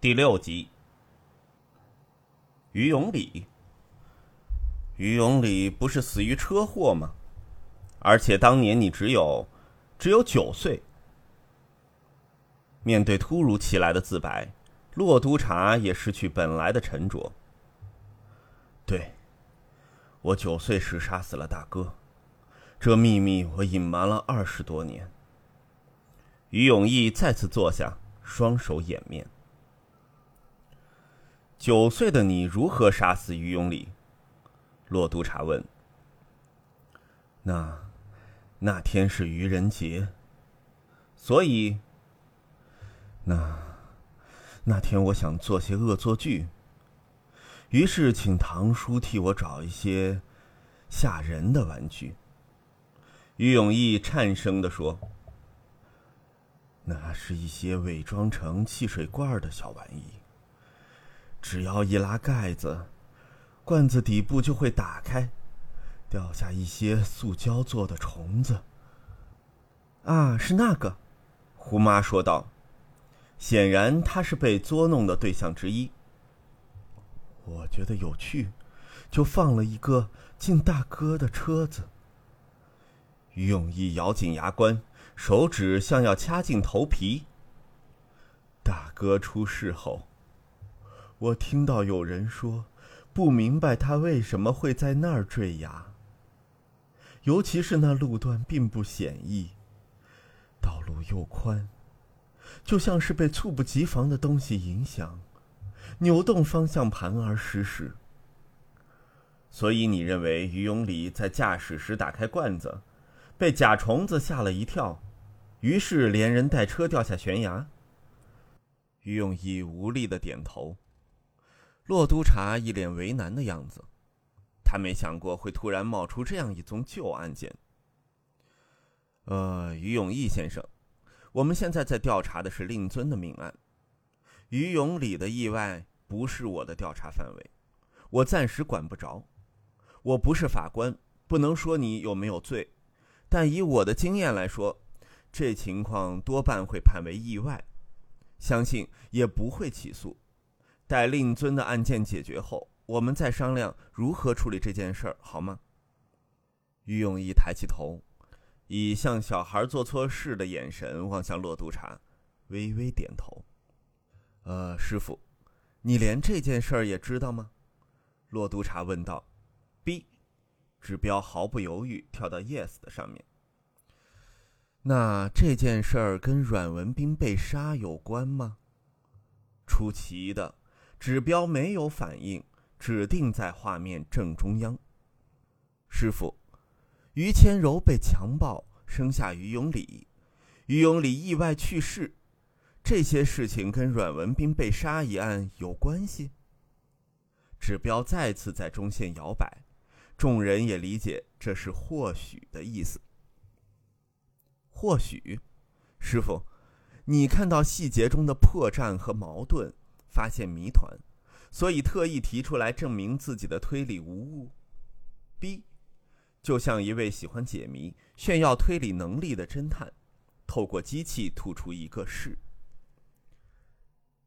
第六集，于永礼，于永礼不是死于车祸吗？而且当年你只有只有九岁。面对突如其来的自白，骆督察也失去本来的沉着。对，我九岁时杀死了大哥，这秘密我隐瞒了二十多年。于永义再次坐下，双手掩面。九岁的你如何杀死于永礼？骆督察问。那，那天是愚人节，所以，那，那天我想做些恶作剧，于是请堂叔替我找一些吓人的玩具。于永义颤声的说：“那是一些伪装成汽水罐的小玩意。”只要一拉盖子，罐子底部就会打开，掉下一些塑胶做的虫子。啊，是那个，胡妈说道。显然，他是被捉弄的对象之一。我觉得有趣，就放了一个进大哥的车子。于永义咬紧牙关，手指像要掐进头皮。大哥出事后。我听到有人说，不明白他为什么会在那儿坠崖。尤其是那路段并不险易，道路又宽，就像是被猝不及防的东西影响，扭动方向盘而失事。所以你认为于永礼在驾驶时打开罐子，被甲虫子吓了一跳，于是连人带车掉下悬崖？于永义无力的点头。洛督察一脸为难的样子，他没想过会突然冒出这样一宗旧案件。呃，于永义先生，我们现在在调查的是令尊的命案，于永礼的意外不是我的调查范围，我暂时管不着。我不是法官，不能说你有没有罪，但以我的经验来说，这情况多半会判为意外，相信也不会起诉。待令尊的案件解决后，我们再商量如何处理这件事儿，好吗？于永义抬起头，以像小孩做错事的眼神望向骆督察，微微点头。呃，师傅，你连这件事儿也知道吗？骆督察问道。B，指标毫不犹豫跳到 Yes 的上面。那这件事儿跟阮文斌被杀有关吗？出奇的。指标没有反应，指定在画面正中央。师傅，于谦柔被强暴，生下于永礼，于永礼意外去世，这些事情跟阮文斌被杀一案有关系？指标再次在中线摇摆，众人也理解这是或许的意思。或许，师傅，你看到细节中的破绽和矛盾。发现谜团，所以特意提出来证明自己的推理无误。B，就像一位喜欢解谜、炫耀推理能力的侦探，透过机器吐出一个是。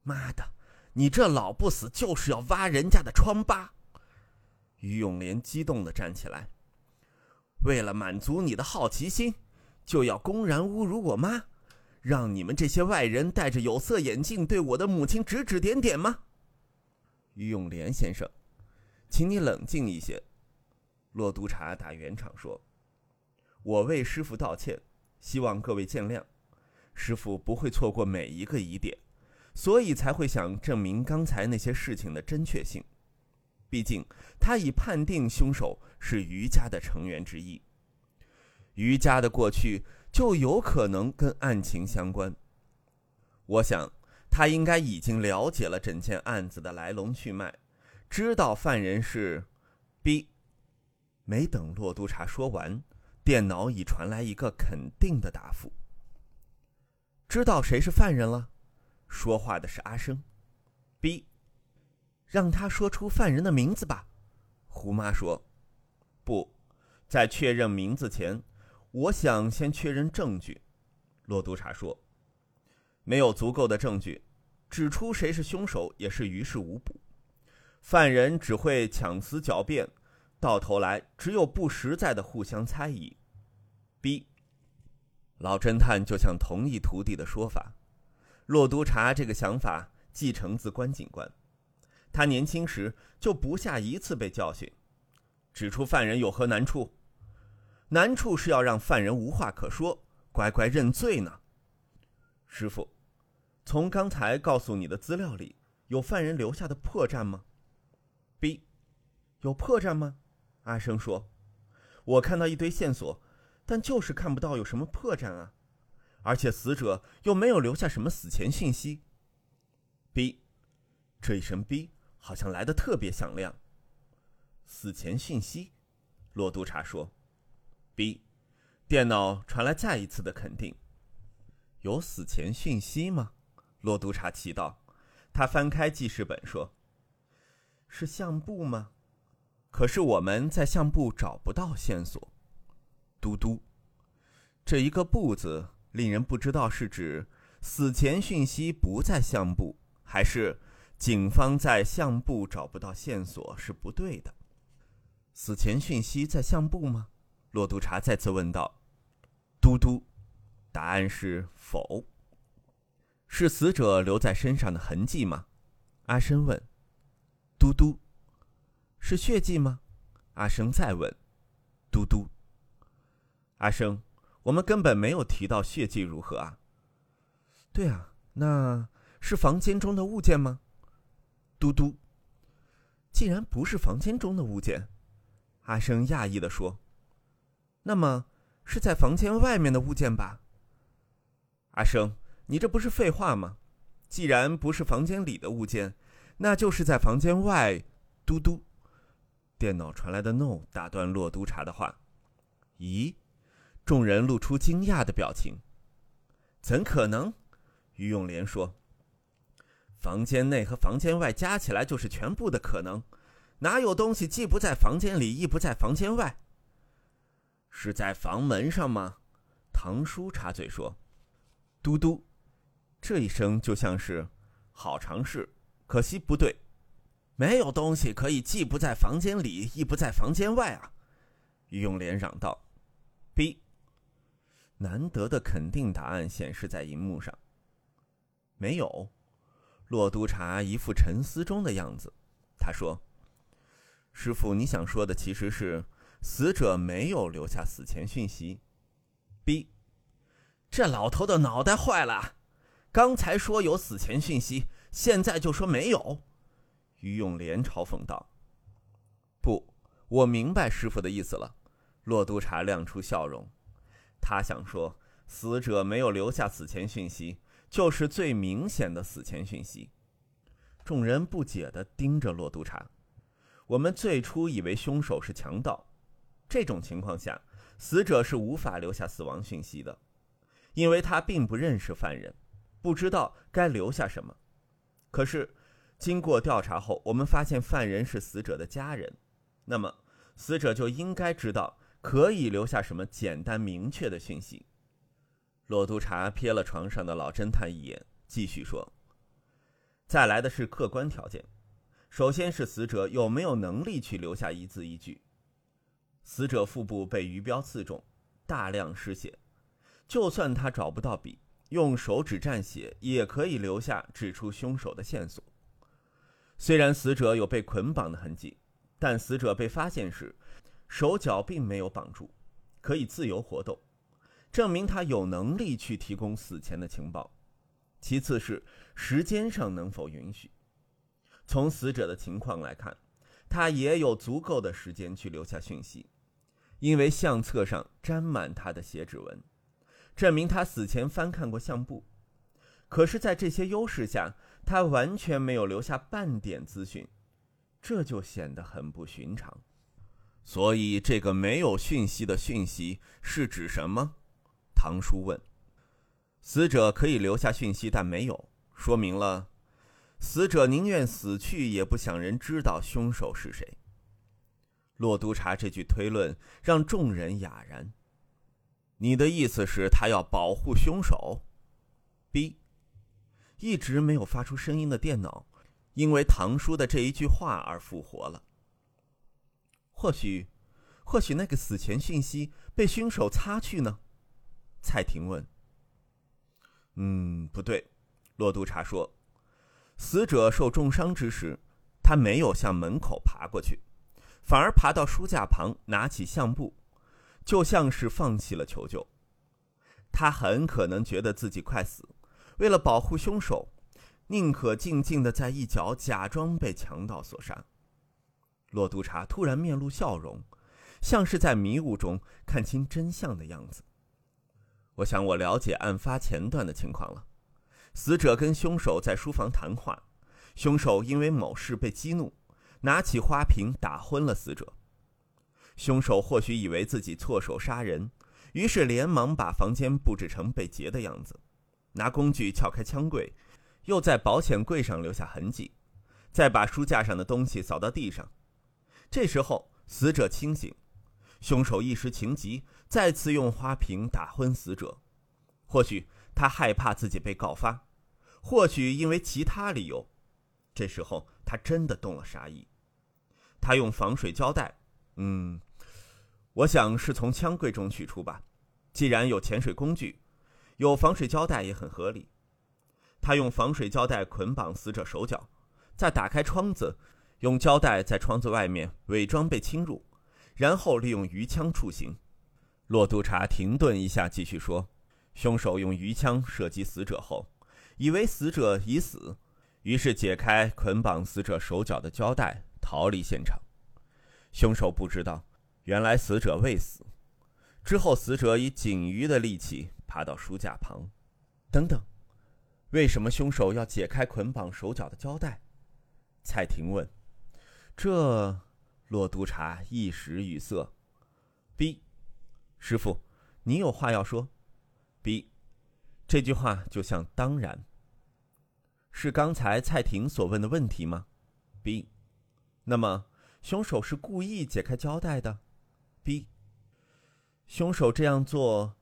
妈的，你这老不死就是要挖人家的疮疤！于永莲激动的站起来，为了满足你的好奇心，就要公然侮辱我妈。让你们这些外人戴着有色眼镜对我的母亲指指点点吗？于永莲先生，请你冷静一些。骆督察打圆场说：“我为师傅道歉，希望各位见谅。师傅不会错过每一个疑点，所以才会想证明刚才那些事情的真确性。毕竟他已判定凶手是于家的成员之一。于家的过去。”就有可能跟案情相关。我想，他应该已经了解了整件案子的来龙去脉，知道犯人是 B。没等骆督察说完，电脑已传来一个肯定的答复：知道谁是犯人了。说话的是阿生。B，让他说出犯人的名字吧。胡妈说：“不在确认名字前。”我想先确认证据，骆督察说：“没有足够的证据，指出谁是凶手也是于事无补，犯人只会强词狡辩，到头来只有不实在的互相猜疑。B，老侦探就像同意徒弟的说法，骆督察这个想法继承自关警官，他年轻时就不下一次被教训，指出犯人有何难处，难处是要让犯人无话可说，乖乖认罪呢。师傅。从刚才告诉你的资料里，有犯人留下的破绽吗？B，有破绽吗？阿生说：“我看到一堆线索，但就是看不到有什么破绽啊，而且死者又没有留下什么死前讯息。”B，这一声 B 好像来的特别响亮。死前讯息，骆督察说：“B，电脑传来再一次的肯定。有死前讯息吗？”骆督察奇道：“他翻开记事本说：‘是相簿吗？可是我们在相簿找不到线索。’嘟嘟，这一个‘不’字，令人不知道是指死前讯息不在相簿，还是警方在相簿找不到线索是不对的。死前讯息在相簿吗？”骆督察再次问道。嘟嘟，答案是否。是死者留在身上的痕迹吗？阿生问。嘟嘟，是血迹吗？阿生再问。嘟嘟，阿生，我们根本没有提到血迹如何啊？对啊，那是房间中的物件吗？嘟嘟，既然不是房间中的物件，阿生讶异的说，那么是在房间外面的物件吧？阿生。你这不是废话吗？既然不是房间里的物件，那就是在房间外。嘟嘟，电脑传来的 “no” 打断骆督察的话。咦？众人露出惊讶的表情。怎可能？于永莲说：“房间内和房间外加起来就是全部的可能，哪有东西既不在房间里，亦不在房间外？是在房门上吗？”唐叔插嘴说：“嘟嘟。”这一声就像是好尝试，可惜不对，没有东西可以既不在房间里，亦不在房间外啊！于永莲嚷道：“B。”难得的肯定答案显示在荧幕上。没有，骆督察一副沉思中的样子。他说：“师傅，你想说的其实是死者没有留下死前讯息。”B，这老头的脑袋坏了。刚才说有死前讯息，现在就说没有。于永莲嘲讽道：“不，我明白师傅的意思了。”骆督察亮出笑容，他想说，死者没有留下死前讯息，就是最明显的死前讯息。众人不解地盯着骆督察。我们最初以为凶手是强盗，这种情况下，死者是无法留下死亡讯息的，因为他并不认识犯人。不知道该留下什么，可是经过调查后，我们发现犯人是死者的家人，那么死者就应该知道可以留下什么简单明确的讯息。骆督察瞥了床上的老侦探一眼，继续说：“再来的是客观条件，首先是死者有没有能力去留下一字一句。死者腹部被鱼镖刺中，大量失血，就算他找不到笔。”用手指蘸血也可以留下指出凶手的线索。虽然死者有被捆绑的痕迹，但死者被发现时，手脚并没有绑住，可以自由活动，证明他有能力去提供死前的情报。其次是时间上能否允许。从死者的情况来看，他也有足够的时间去留下讯息，因为相册上沾满他的血指纹。证明他死前翻看过相簿，可是，在这些优势下，他完全没有留下半点资讯，这就显得很不寻常。所以，这个没有讯息的讯息是指什么？唐叔问。死者可以留下讯息，但没有，说明了死者宁愿死去，也不想人知道凶手是谁。骆督察这句推论让众人哑然。你的意思是，他要保护凶手？B，一直没有发出声音的电脑，因为唐叔的这一句话而复活了。或许，或许那个死前讯息被凶手擦去呢？蔡婷问。嗯，不对，骆督察说，死者受重伤之时，他没有向门口爬过去，反而爬到书架旁，拿起相簿，就像是放弃了求救。他很可能觉得自己快死，为了保护凶手，宁可静静的在一角假装被强盗所杀。骆督察突然面露笑容，像是在迷雾中看清真相的样子。我想我了解案发前段的情况了。死者跟凶手在书房谈话，凶手因为某事被激怒，拿起花瓶打昏了死者。凶手或许以为自己错手杀人。于是连忙把房间布置成被劫的样子，拿工具撬开枪柜，又在保险柜上留下痕迹，再把书架上的东西扫到地上。这时候死者清醒，凶手一时情急，再次用花瓶打昏死者。或许他害怕自己被告发，或许因为其他理由，这时候他真的动了杀意。他用防水胶带，嗯。我想是从枪柜中取出吧，既然有潜水工具，有防水胶带也很合理。他用防水胶带捆绑死者手脚，再打开窗子，用胶带在窗子外面伪装被侵入，然后利用鱼枪处刑。骆督察停顿一下，继续说：“凶手用鱼枪射击死者后，以为死者已死，于是解开捆绑死者手脚的胶带，逃离现场。凶手不知道。”原来死者未死，之后死者以仅余的力气爬到书架旁。等等，为什么凶手要解开捆绑手脚的胶带？蔡婷问。这，骆督察一时语塞。B，师傅，你有话要说？B，这句话就像当然。是刚才蔡婷所问的问题吗？B，那么凶手是故意解开胶带的？B，凶手这样做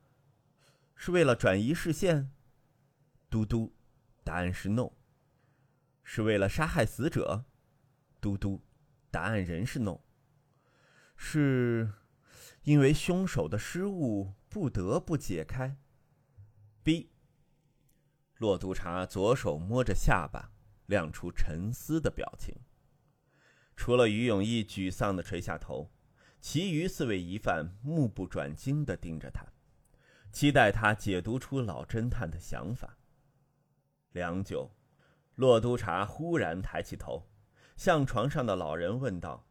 是为了转移视线。嘟嘟，答案是 no。是为了杀害死者。嘟嘟，答案仍是 no。是因为凶手的失误不得不解开。B。骆督察左手摸着下巴，亮出沉思的表情。除了于永义沮丧的垂下头。其余四位疑犯目不转睛地盯着他，期待他解读出老侦探的想法。良久，骆督察忽然抬起头，向床上的老人问道：“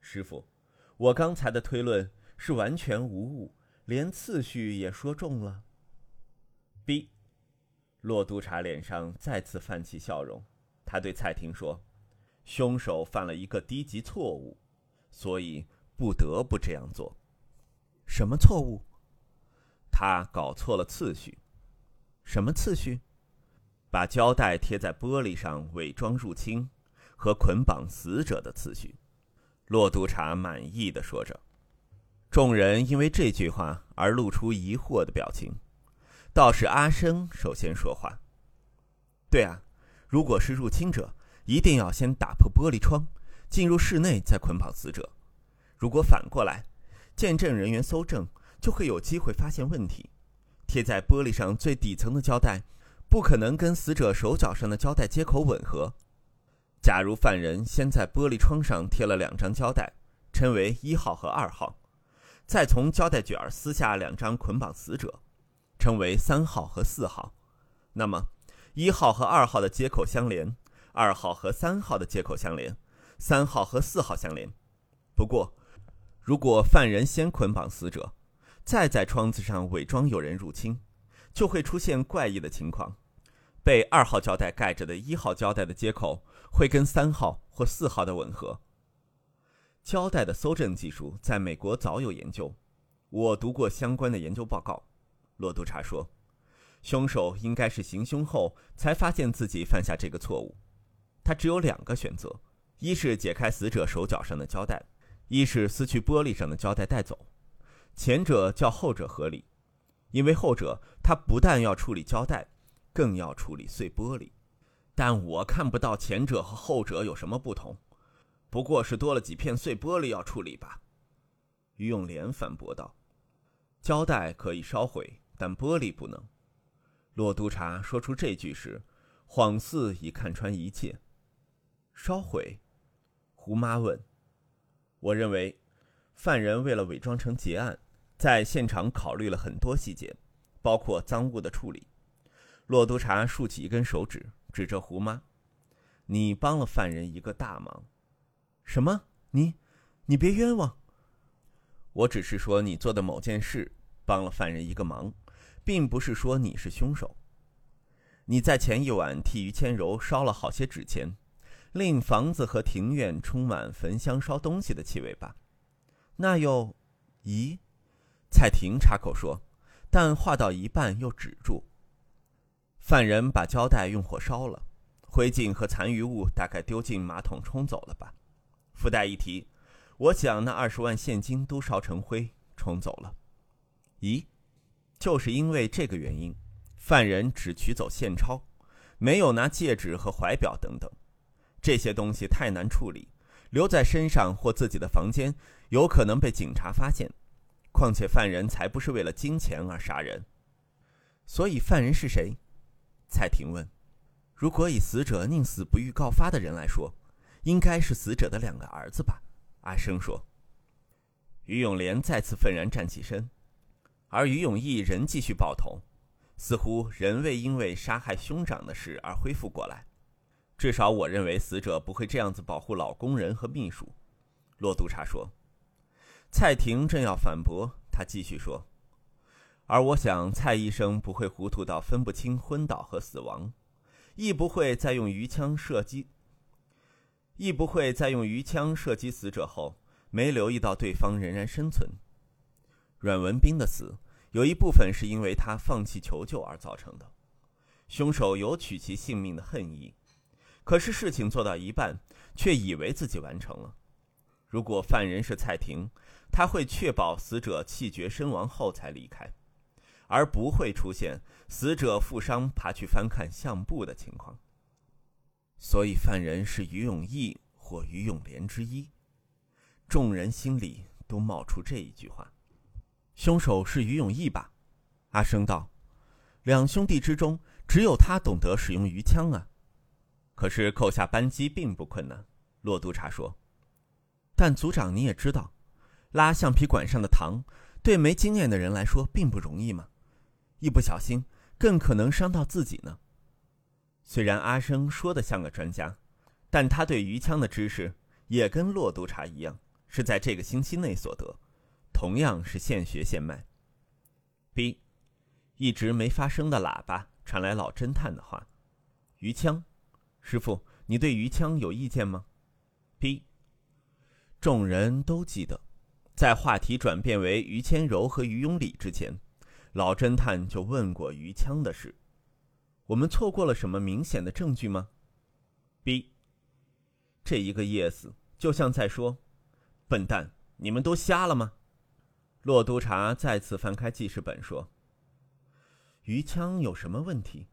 师傅，我刚才的推论是完全无误，连次序也说中了。”B，骆督察脸上再次泛起笑容，他对蔡婷说：“凶手犯了一个低级错误，所以。”不得不这样做。什么错误？他搞错了次序。什么次序？把胶带贴在玻璃上伪装入侵和捆绑死者的次序。洛督察满意的说着。众人因为这句话而露出疑惑的表情。倒是阿生首先说话：“对啊，如果是入侵者，一定要先打破玻璃窗，进入室内，再捆绑死者。”如果反过来，见证人员搜证就会有机会发现问题。贴在玻璃上最底层的胶带，不可能跟死者手脚上的胶带接口吻合。假如犯人先在玻璃窗上贴了两张胶带，称为一号和二号，再从胶带卷撕下两张捆绑死者，称为三号和四号，那么一号和二号的接口相连，二号和三号的接口相连，三号和四号相连。不过。如果犯人先捆绑死者，再在窗子上伪装有人入侵，就会出现怪异的情况：被二号胶带盖着的一号胶带的接口会跟三号或四号的吻合。胶带的搜证技术在美国早有研究，我读过相关的研究报告。罗督察说，凶手应该是行凶后才发现自己犯下这个错误。他只有两个选择：一是解开死者手脚上的胶带。一是撕去玻璃上的胶带带走，前者较后者合理，因为后者他不但要处理胶带，更要处理碎玻璃。但我看不到前者和后者有什么不同，不过是多了几片碎玻璃要处理吧。”于永莲反驳道：“胶带可以烧毁，但玻璃不能。”骆督察说出这句时，恍似已看穿一切。烧毁？胡妈问。我认为，犯人为了伪装成结案，在现场考虑了很多细节，包括赃物的处理。骆督察竖起一根手指，指着胡妈：“你帮了犯人一个大忙。”“什么？你？你别冤枉！”“我只是说你做的某件事帮了犯人一个忙，并不是说你是凶手。你在前一晚替于千柔烧了好些纸钱。”令房子和庭院充满焚香烧东西的气味吧？那又，咦？蔡婷插口说，但话到一半又止住。犯人把胶带用火烧了，灰烬和残余物大概丢进马桶冲走了吧？附带一提，我想那二十万现金都烧成灰冲走了。咦？就是因为这个原因，犯人只取走现钞，没有拿戒指和怀表等等。这些东西太难处理，留在身上或自己的房间，有可能被警察发现。况且犯人才不是为了金钱而杀人，所以犯人是谁？蔡婷问。如果以死者宁死不欲告发的人来说，应该是死者的两个儿子吧？阿生说。于永莲再次愤然站起身，而于永义仍继续抱头，似乎仍未因为杀害兄长的事而恢复过来。至少我认为死者不会这样子保护老工人和秘书，骆督察说。蔡婷正要反驳，他继续说：“而我想蔡医生不会糊涂到分不清昏倒和死亡，亦不会再用鱼枪射击，亦不会再用鱼枪射击死者后没留意到对方仍然生存。阮文斌的死有一部分是因为他放弃求救而造成的，凶手有取其性命的恨意。”可是事情做到一半，却以为自己完成了。如果犯人是蔡婷，他会确保死者气绝身亡后才离开，而不会出现死者负伤爬去翻看相簿的情况。所以犯人是于永义或于永莲之一。众人心里都冒出这一句话：凶手是于永义吧？阿生道：“两兄弟之中，只有他懂得使用鱼枪啊。”可是扣下扳机并不困难，骆督察说。但组长你也知道，拉橡皮管上的糖，对没经验的人来说并不容易嘛，一不小心更可能伤到自己呢。虽然阿生说的像个专家，但他对鱼枪的知识也跟骆督察一样，是在这个星期内所得，同样是现学现卖。B，一直没发声的喇叭传来老侦探的话：鱼枪。师傅，你对鱼枪有意见吗？B。众人都记得，在话题转变为于谦柔和于永礼之前，老侦探就问过鱼枪的事。我们错过了什么明显的证据吗？B。这一个 yes 就像在说：“笨蛋，你们都瞎了吗？”骆督察再次翻开记事本说：“于枪有什么问题？”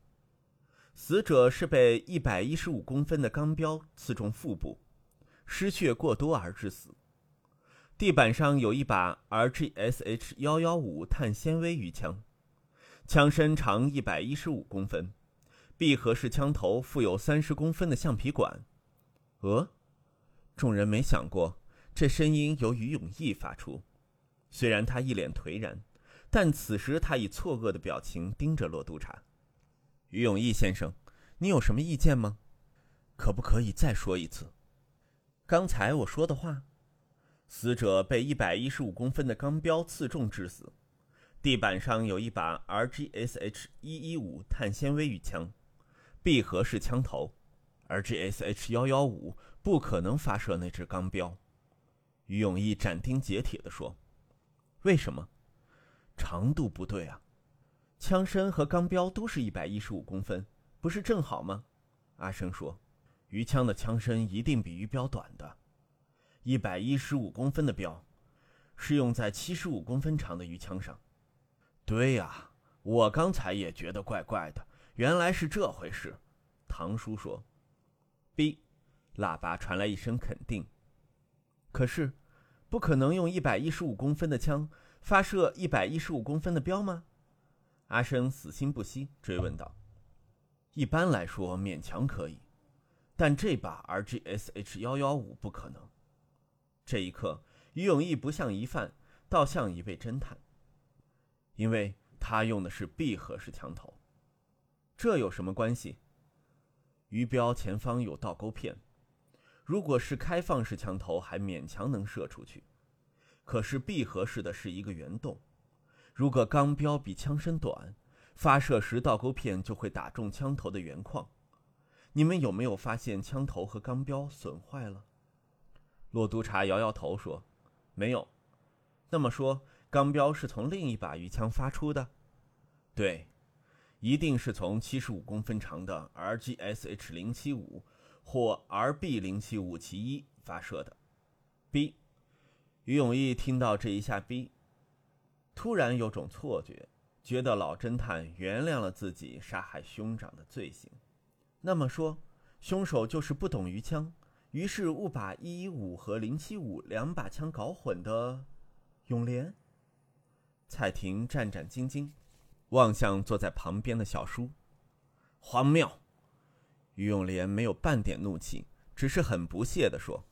死者是被一百一十五公分的钢标刺中腹部，失血过多而致死。地板上有一把 RGSH 幺幺五碳纤维鱼枪，枪身长一百一十五公分，闭合式枪头附有三十公分的橡皮管。呃，众人没想过这声音由于永义发出，虽然他一脸颓然，但此时他以错愕的表情盯着骆督察。于永义先生，你有什么意见吗？可不可以再说一次？刚才我说的话。死者被一百一十五公分的钢标刺中致死，地板上有一把 RGSH 一一五碳纤维雨枪，闭合式枪头，RGSH 幺幺五不可能发射那支钢标。于永义斩钉截铁地说：“为什么？长度不对啊。”枪身和钢标都是一百一十五公分，不是正好吗？阿生说：“鱼枪的枪身一定比鱼标短的，一百一十五公分的标，是用在七十五公分长的鱼枪上。”对呀，我刚才也觉得怪怪的，原来是这回事。唐叔说：“B。”喇叭传来一声肯定。可是，不可能用一百一十五公分的枪发射一百一十五公分的标吗？阿生死心不息追问道：“一般来说勉强可以，但这把 RGSH 幺幺五不可能。”这一刻，于永义不像疑犯，倒像一位侦探，因为他用的是闭合式枪头。这有什么关系？鱼标前方有倒钩片。如果是开放式枪头，还勉强能射出去；可是闭合式的是一个圆洞，如果钢标比枪身短，发射时倒钩片就会打中枪头的圆框。你们有没有发现枪头和钢标损坏了？洛督察摇摇头说：“没有。”那么说，钢标是从另一把鱼枪发出的？对，一定是从七十五公分长的 RGSH 零七五。或 RB 零七五其一发射的，B，于永义听到这一下 B，突然有种错觉，觉得老侦探原谅了自己杀害兄长的罪行。那么说，凶手就是不懂鱼枪，于是误把一一五和零七五两把枪搞混的永莲。蔡婷战战兢兢，望向坐在旁边的小叔，荒谬。于永莲没有半点怒气，只是很不屑地说：“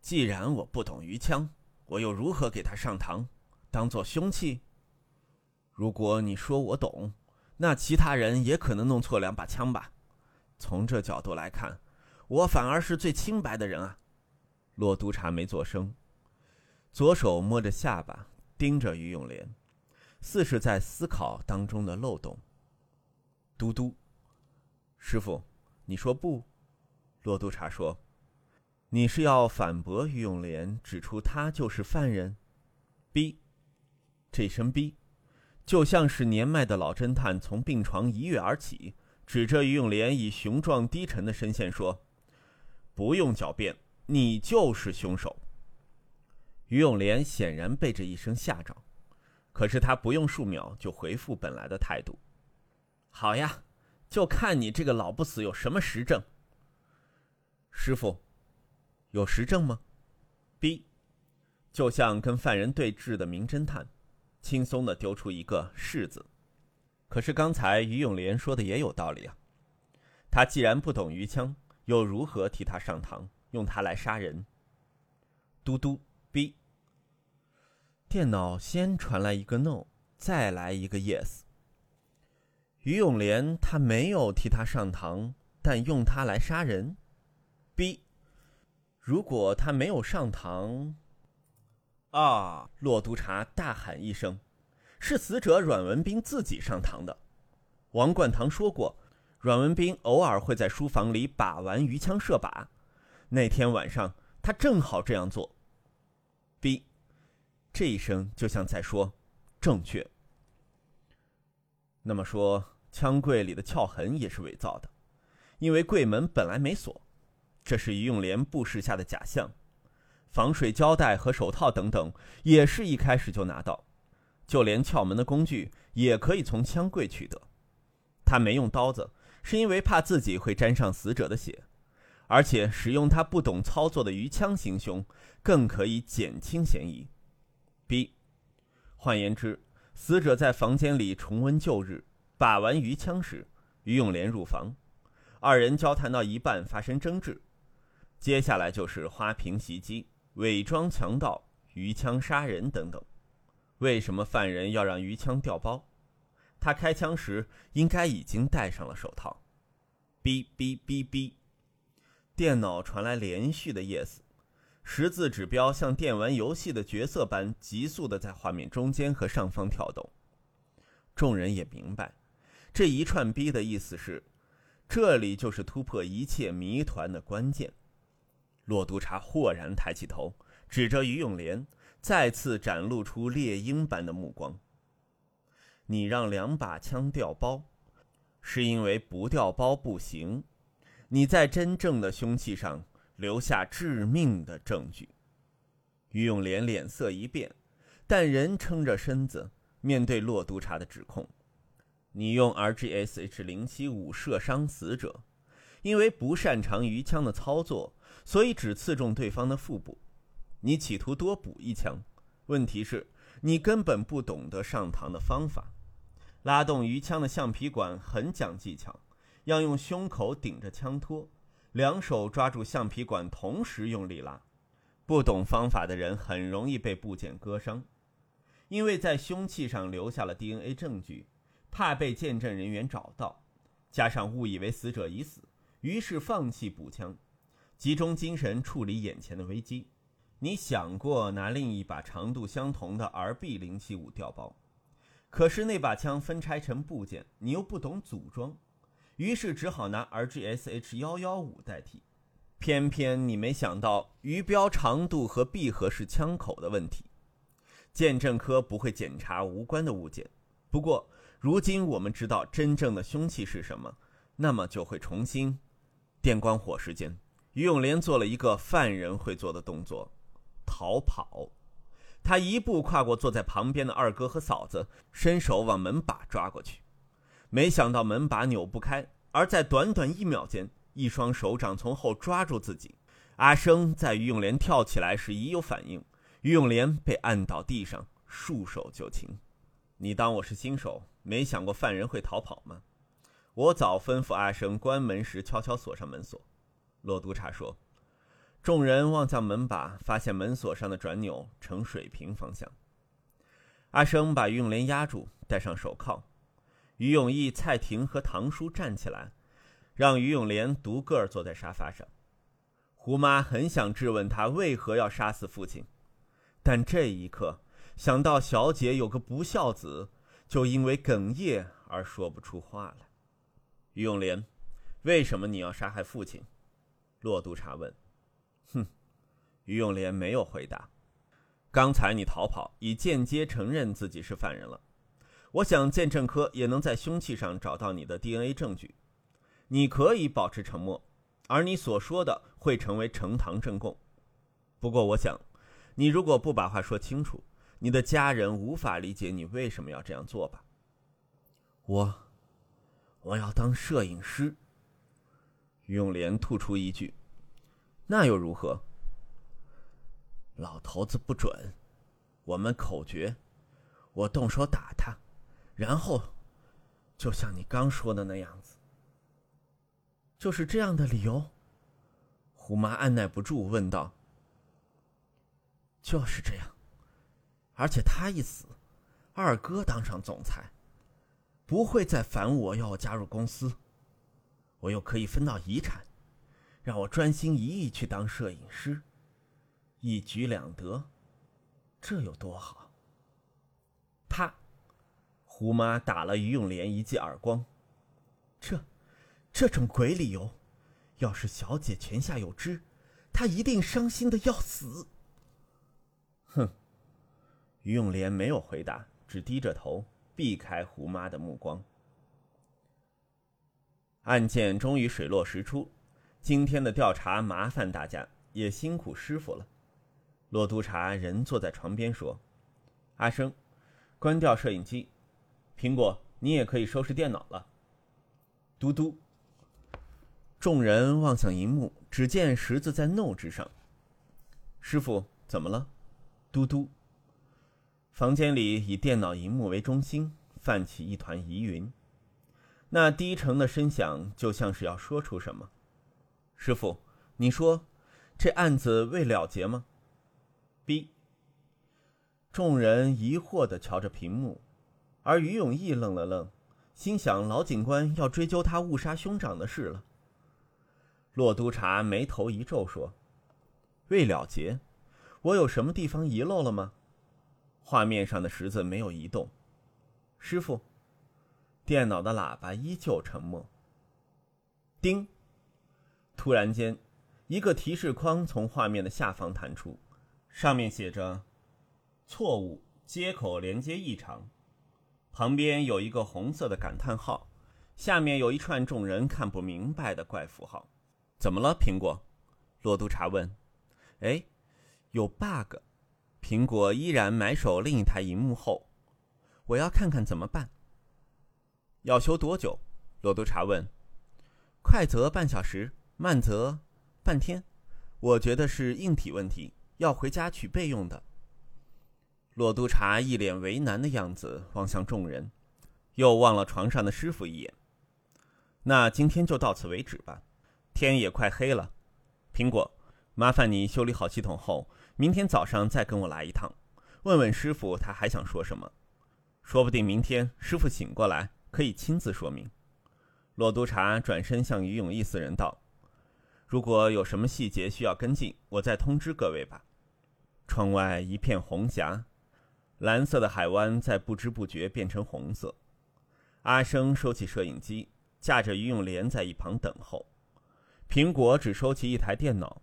既然我不懂鱼枪，我又如何给他上膛，当做凶器？如果你说我懂，那其他人也可能弄错两把枪吧？从这角度来看，我反而是最清白的人啊！”骆督察没做声，左手摸着下巴，盯着于永莲，似是在思考当中的漏洞。嘟嘟，师傅。你说不？骆督察说：“你是要反驳于永莲，指出他就是犯人？”B，这声逼就像是年迈的老侦探从病床一跃而起，指着于永莲，以雄壮低沉的声线说：“不用狡辩，你就是凶手。”于永莲显然被这一声吓着，可是他不用数秒就回复本来的态度：“好呀。”就看你这个老不死有什么实证。师傅，有实证吗逼就像跟犯人对峙的名侦探，轻松的丢出一个是字。可是刚才于永莲说的也有道理啊。他既然不懂鱼枪，又如何替他上膛，用他来杀人？嘟嘟 B，电脑先传来一个 no，再来一个 yes。于永莲，他没有替他上膛，但用他来杀人。B，如果他没有上膛，啊！骆督察大喊一声：“是死者阮文斌自己上膛的。”王冠堂说过，阮文斌偶尔会在书房里把玩鱼枪射靶，那天晚上他正好这样做。B，这一声就像在说：“正确。”那么说。枪柜里的撬痕也是伪造的，因为柜门本来没锁。这是于永莲布饰下的假象，防水胶带和手套等等也是一开始就拿到，就连撬门的工具也可以从枪柜取得。他没用刀子，是因为怕自己会沾上死者的血，而且使用他不懂操作的鱼枪行凶，更可以减轻嫌疑。B，换言之，死者在房间里重温旧日。把玩鱼枪时，于永莲入房，二人交谈到一半发生争执，接下来就是花瓶袭击、伪装强盗、鱼枪杀人等等。为什么犯人要让鱼枪掉包？他开枪时应该已经戴上了手套。哔哔哔哔，电脑传来连续的 yes，十字指标像电玩游戏的角色般急速的在画面中间和上方跳动。众人也明白。这一串逼的意思是，这里就是突破一切谜团的关键。骆督察豁然抬起头，指着于永莲，再次展露出猎鹰般的目光。你让两把枪掉包，是因为不掉包不行。你在真正的凶器上留下致命的证据。于永莲脸色一变，但仍撑着身子面对骆督察的指控。你用 RGSH 零七五射伤死者，因为不擅长鱼枪的操作，所以只刺中对方的腹部。你企图多补一枪，问题是，你根本不懂得上膛的方法。拉动鱼枪的橡皮管很讲技巧，要用胸口顶着枪托，两手抓住橡皮管，同时用力拉。不懂方法的人很容易被部件割伤，因为在凶器上留下了 DNA 证据，怕被见证人员找到，加上误以为死者已死，于是放弃补枪，集中精神处理眼前的危机。你想过拿另一把长度相同的 RB 零七五调包，可是那把枪分拆成部件，你又不懂组装，于是只好拿 RGSH 幺幺五代替。偏偏你没想到鱼标长度和闭合式枪口的问题。鉴证科不会检查无关的物件。不过，如今我们知道真正的凶器是什么，那么就会重新。电光火石间，于永莲做了一个犯人会做的动作：逃跑。他一步跨过坐在旁边的二哥和嫂子，伸手往门把抓过去。没想到门把扭不开，而在短短一秒间。一双手掌从后抓住自己，阿生在于永莲跳起来时已有反应，于永莲被按倒地上，束手就擒。你当我是新手，没想过犯人会逃跑吗？我早吩咐阿生关门时悄悄锁上门锁。骆督察说。众人望向门把，发现门锁上的转钮呈水平方向。阿生把于永莲压住，戴上手铐。于永义、蔡婷和唐叔站起来。让于永莲独个儿坐在沙发上，胡妈很想质问他为何要杀死父亲，但这一刻想到小姐有个不孝子，就因为哽咽而说不出话来。于永莲，为什么你要杀害父亲？骆督察问。哼，于永莲没有回答。刚才你逃跑，已间接承认自己是犯人了。我想鉴证科也能在凶器上找到你的 DNA 证据。你可以保持沉默，而你所说的会成为呈堂证供。不过，我想，你如果不把话说清楚，你的家人无法理解你为什么要这样做吧？我，我要当摄影师。于永莲吐出一句：“那又如何？”老头子不准，我们口诀，我动手打他，然后，就像你刚说的那样子。就是这样的理由，胡妈按耐不住问道：“就是这样，而且他一死，二哥当上总裁，不会再烦我要我加入公司，我又可以分到遗产，让我专心一意去当摄影师，一举两得，这有多好？”啪，胡妈打了于永莲一记耳光，这。这种鬼理由，要是小姐泉下有知，她一定伤心的要死。哼，于永莲没有回答，只低着头避开胡妈的目光。案件终于水落石出，今天的调查麻烦大家，也辛苦师傅了。骆督察人坐在床边说：“阿生，关掉摄影机。苹果，你也可以收拾电脑了。”嘟嘟。众人望向荧幕，只见十字在 “no” 之上。师傅，怎么了？嘟嘟。房间里以电脑荧幕为中心，泛起一团疑云。那低沉的声响，就像是要说出什么。师傅，你说，这案子未了结吗？B。众人疑惑地瞧着屏幕，而于永义愣了愣，心想：老警官要追究他误杀兄长的事了。骆督察眉头一皱，说：“未了结，我有什么地方遗漏了吗？”画面上的十字没有移动。师傅，电脑的喇叭依旧沉默。叮！突然间，一个提示框从画面的下方弹出，上面写着：“错误，接口连接异常。”旁边有一个红色的感叹号，下面有一串众人看不明白的怪符号。怎么了，苹果？骆督察问。哎，有 bug。苹果依然埋首另一台荧幕后。我要看看怎么办。要修多久？骆督察问。快则半小时，慢则半天。我觉得是硬体问题，要回家取备用的。骆督察一脸为难的样子，望向众人，又望了床上的师傅一眼。那今天就到此为止吧，天也快黑了。苹果，麻烦你修理好系统后，明天早上再跟我来一趟，问问师傅他还想说什么。说不定明天师傅醒过来，可以亲自说明。骆督察转身向于永义四人道：“如果有什么细节需要跟进，我再通知各位吧。”窗外一片红霞，蓝色的海湾在不知不觉变成红色。阿生收起摄影机，架着于永莲在一旁等候。苹果只收起一台电脑，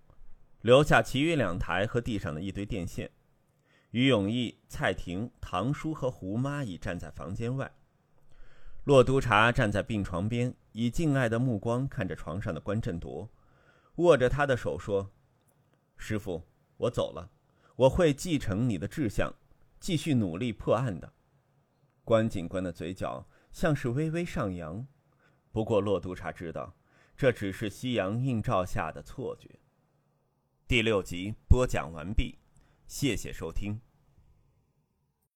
留下其余两台和地上的一堆电线。于永义、蔡婷、唐叔和胡妈已站在房间外。骆督察站在病床边，以敬爱的目光看着床上的关振铎，握着他的手说：“师傅，我走了，我会继承你的志向，继续努力破案的。”关警官的嘴角像是微微上扬，不过骆督察知道，这只是夕阳映照下的错觉。第六集播讲完毕，谢谢收听。